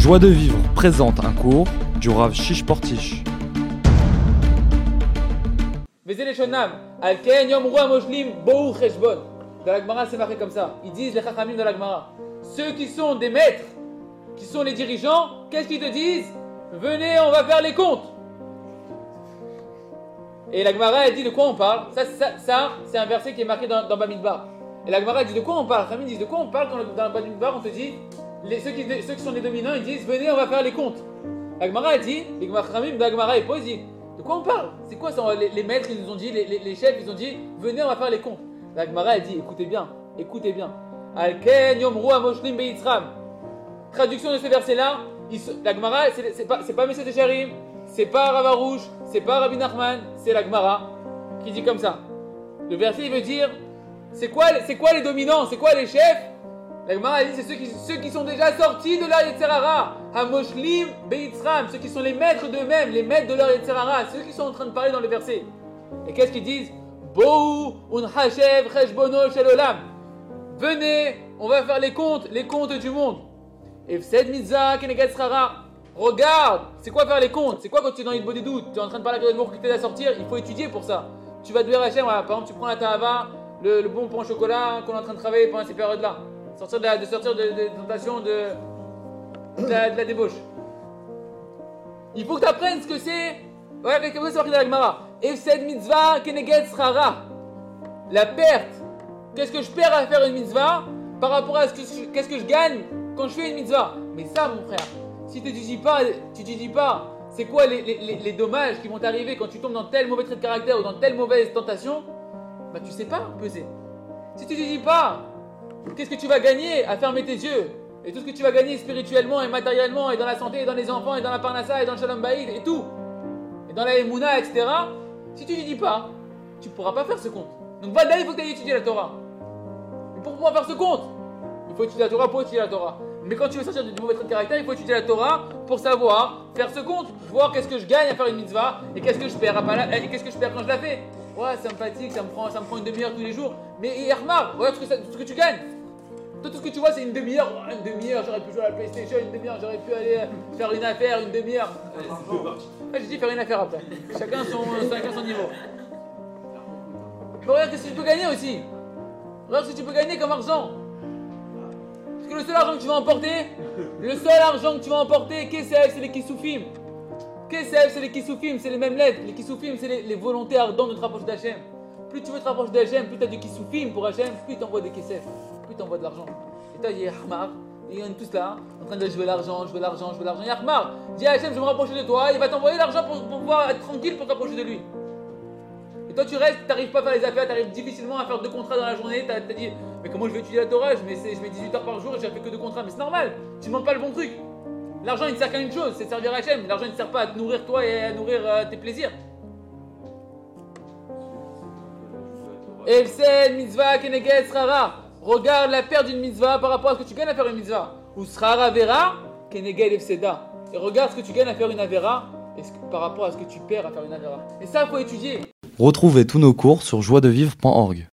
Joie de vivre présente un cours du Rav Shish Portish. Dans la Gemara, c'est marqué comme ça. Ils disent les chachamim de la Gemara. Ceux qui sont des maîtres, qui sont les dirigeants, qu'est-ce qu'ils te disent? Venez, on va faire les comptes. Et la Gemara, elle dit de quoi on parle? Ça, c'est un verset qui est marqué dans, dans Bamidbar. Et la Gemara, elle dit de quoi on parle? Les disent de quoi on parle quand dans Bamidbar, on te dit ceux, qui, sont les dominants, ils disent venez, on va faire les comptes. La Gemara, elle dit, les Gemara, elle pose, dit de quoi on parle? C'est quoi ça? Les, les, maîtres, ils nous ont dit, les, chefs, ils ont dit venez, on va faire les comptes. La Gemara, elle dit écoutez bien, écoutez bien. Al-Ken Yomru Amoshlim Beitzram. Traduction de ce verset-là, la Gemara, c'est pas, pas M. Techarim, c'est pas Ravarouche, c'est pas Rabbi Nachman, c'est la Gemara qui dit comme ça. Le verset, il veut dire c'est quoi les dominants C'est quoi les chefs La Gemara dit c'est ceux qui, sont déjà sortis de leur Yetzerara. Hamoshlim Beitzram, ceux qui sont les maîtres d'eux-mêmes, les maîtres de leur Yetzerara, ceux qui sont en train de parler dans le verset. Et qu'est-ce qu'ils disent? Bou un Cheshbono Shelolam. Venez, on va faire les comptes, les comptes du monde. Efsed Mitzah Kenegat Regarde, c'est quoi faire les comptes? C'est quoi quand tu es dans une bonne doute Tu es en train de parler avec le qui t'aide à sortir Il faut étudier pour ça. Tu vas devoir Hachem, par exemple, tu prends la Tahava, le, bon pain au chocolat qu'on est en train de travailler pendant ces périodes-là. Sortir de, de, sortir de, de, tentation de, de, la, débauche. Il faut que tu apprennes ce que c'est. Ouais, comme ça, c'est marqué dans la Gemara? Efsed mitzvah keneged La perte. Qu'est-ce que je perds à faire une mitzvah par rapport à ce que qu'est-ce que je gagne quand je fais une mitzvah? Mais ça, mon frère, si tu ne dis pas, tu te dis pas, c'est quoi les, les, les, dommages qui vont t'arriver quand tu tombes dans tel mauvais trait de caractère ou dans telle mauvaise tentation, bah tu sais pas peser. Si tu te dis pas, qu'est-ce que tu vas gagner à fermer tes yeux et tout ce que tu vas gagner spirituellement et matériellement et dans la santé et dans les enfants et dans la parnassa et dans le shalom baïd et tout, et dans la emuna, etc. Si tu ne dis pas, tu pourras pas faire ce compte. Donc voilà, il faut que tu ailles étudier la Torah. Et pour pouvoir faire ce compte, il faut étudier la Torah pour étudier la Torah. Mais quand tu veux sortir du mauvais trait de caractère, il faut étudier la Torah pour savoir faire ce compte, voir qu'est-ce que je gagne à faire une mitzvah et qu'est-ce que je perds, et qu'est-ce que je perds quand je la fais. Ouais, ça me fatigue, ça me prend, ça me prend une demi-heure tous les jours. Mais Yermar, regarde ce que, ce que tu gagnes. Toi, tout ce que tu vois, c'est une demi-heure. une demi-heure, j'aurais pu jouer à la PlayStation, une demi-heure, j'aurais pu aller faire une affaire, une demi-heure. J'ai dit faire une affaire après. Chacun son, chacun son niveau. Mais regarde ce que tu peux gagner aussi. Regarde ce que tu peux gagner comme argent que le seul argent que tu vas emporter, le seul argent que tu vas emporter, qu'est-ce que c'est les kissoufim. Qu'est-ce que c'est les kissoufim C'est les mêmes lettres. Les kissoufim, c'est les, volontés ardentes de te rapprocher d'Hachem. Plus tu veux te rapprocher d'Hachem, plus tu as du kissoufim pour Hachem, plus tu envoies des kessef, plus tu envoies de l'argent. Et toi, il y a Ahmar, ils sont tous là, en train de jouer l'argent, jouer l'argent, jouer l'argent. Il y a Ahmar, dis à Hachem, je vais me rapprocher de toi, il va t'envoyer l'argent pour, pouvoir être tranquille pour t'approcher de lui. Et toi, tu restes, tu n'arrives pas à faire les affaires, tu arrives difficilement à faire deux contrats dans la journée, tu as, dit, mais comment je vais étudier la Torah? Je mets, je mets 18 heures par jour et j'ai fait que deux contrats. Mais c'est normal, tu ne demandes pas le bon truc. L'argent il ne sert qu'à une chose, c'est de servir Hachem. L'argent ne sert pas à te nourrir toi et à nourrir euh, tes plaisirs. Elsen mitzvah keneged srara. Regarde la perte d'une mitzvah par rapport à ce que tu gagnes à faire une mitzvah. Ou srara vera keneged efseda. Et regarde ce que tu gagnes à faire une avera par rapport à ce que tu perds à faire une avera. Et ça, faut étudier. Retrouvez tous nos cours sur joiedevivre.org.